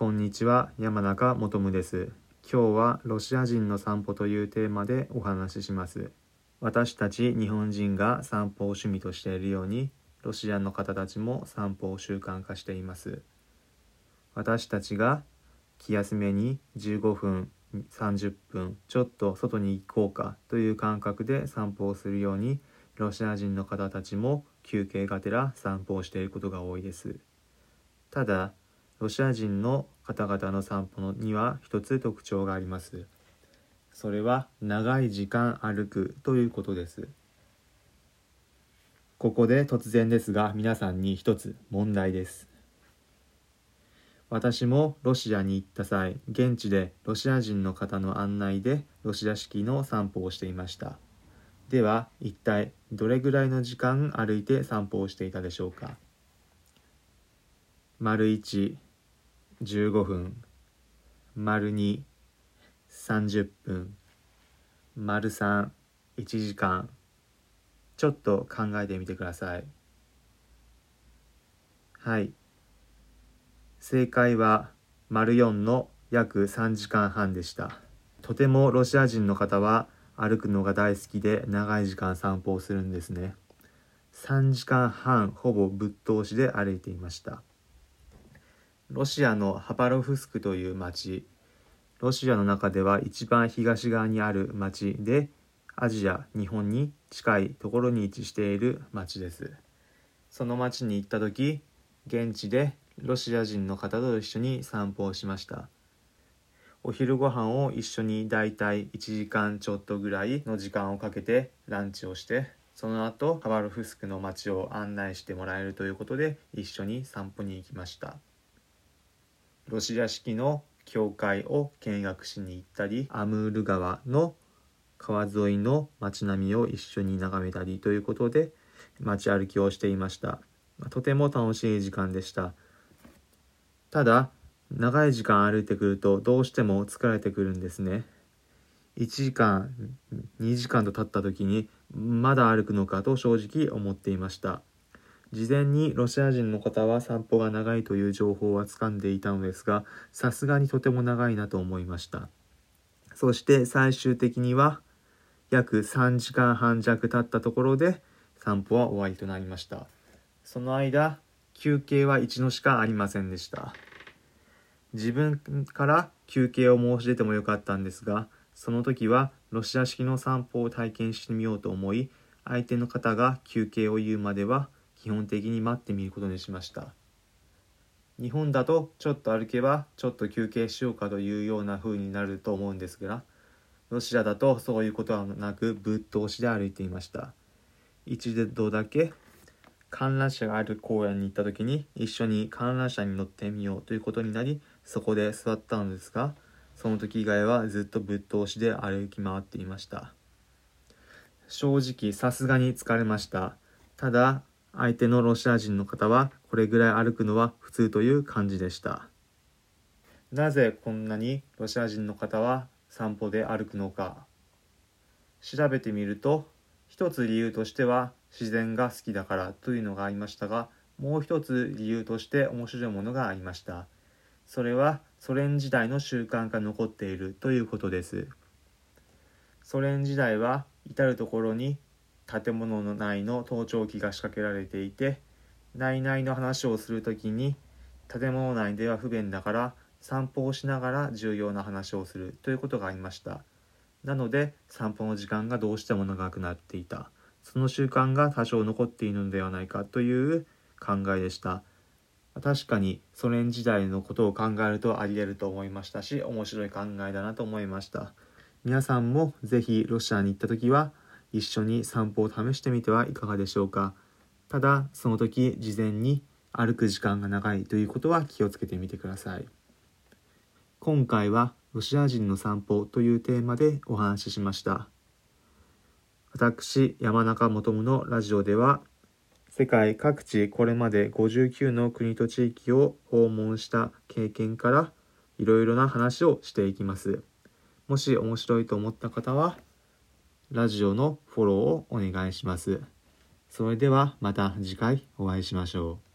こんにちは山中元です。今日はロシア人の散歩というテーマでお話しします。私たち日本人が散歩を趣味としているようにロシアの方たちも散歩を習慣化しています。私たちが気休めに15分30分ちょっと外に行こうかという感覚で散歩をするようにロシア人の方たちも休憩がてら散歩をしていることが多いです。ただロシア人の方々の散歩には一つ特徴があります。それは長い時間歩くということです。ここで突然ですが皆さんに一つ問題です。私もロシアに行った際現地でロシア人の方の案内でロシア式の散歩をしていました。では一体どれぐらいの時間歩いて散歩をしていたでしょうか？丸1 15分。丸2 30分。丸3 1時間。ちょっと考えてみてください。はい。正解は丸4の約3時間半でした。とてもロシア人の方は歩くのが大好きで長い時間散歩をするんですね。3時間半ほぼぶっ通しで歩いていました。ロシアのハパロフスクという町。ロシアの中では一番東側にある町でアジア日本に近いところに位置している町です。その町に行った時現地でロシア人の方と一緒に散歩をしました。お昼ご飯を一緒にだいたい1時間ちょっとぐらいの時間をかけてランチをしてその後ハバロフスクの街を案内してもらえるということで一緒に散歩に行きました。ロシア式の教会を見学しに行ったりアムール川の川沿いの街並みを一緒に眺めたりということで街歩きをしていました。とても楽しい時間でした。ただ長い時間歩いてくるとどうしても疲れてくるんですね。1時間2時間と経った時にまだ歩くのかと正直思っていました。事前にロシア人の方は散歩が長いという情報は掴んでいたのですがさすがにとても長いなと思いました。そして最終的には約3時間半弱経ったところで散歩は終わりとなりました。その間休憩は一度しかありませんでした。自分から休憩を申し出てもよかったんですがその時はロシア式の散歩を体験してみようと思い相手の方が休憩を言うまでは基本的に待ってみることにしました。日本だとちょっと歩けばちょっと休憩しようかというような風になると思うんですがロシアだとそういうことはなくぶっ通しで歩いていました。一度だけ観覧車がある公園に行った時に一緒に観覧車に乗ってみようということになりそこで座ったのですがその時以外はずっとぶっ通しで歩き回っていました。正直さすがに疲れました。ただ相手のロシア人の方はこれぐらい歩くのは普通という感じでした。なぜこんなにロシア人の方は散歩で歩くのか。調べてみると一つ理由としては自然が好きだからというのがありましたがもう一つ理由として面白いものがありました。それはソ連時代の習慣が残っているということです。ソ連時代は至る所に建物の内の盗聴器が仕掛けられていて内々の話をする時に建物内では不便だから散歩をしながら重要な話をするということがありました。なので散歩の時間がどうしても長くなっていた。その習慣が多少残っているのではないかという考えでした。確かにソ連時代のことを考えるとあり得ると思いましたし面白い考えだなと思いました。皆さんもぜひロシアに行った時は一緒に散歩を試してみてはいかがでしょうか。ただその時事前に歩く時間が長いということは気をつけてみてください。今回はロシア人の散歩というテーマでお話ししました。私山中元夢のラジオでは世界各地これまで59の国と地域を訪問した経験からいろいろな話をしていきます。もし面白いと思った方はラジオのフォローをお願いします。それではまた次回お会いしましょう。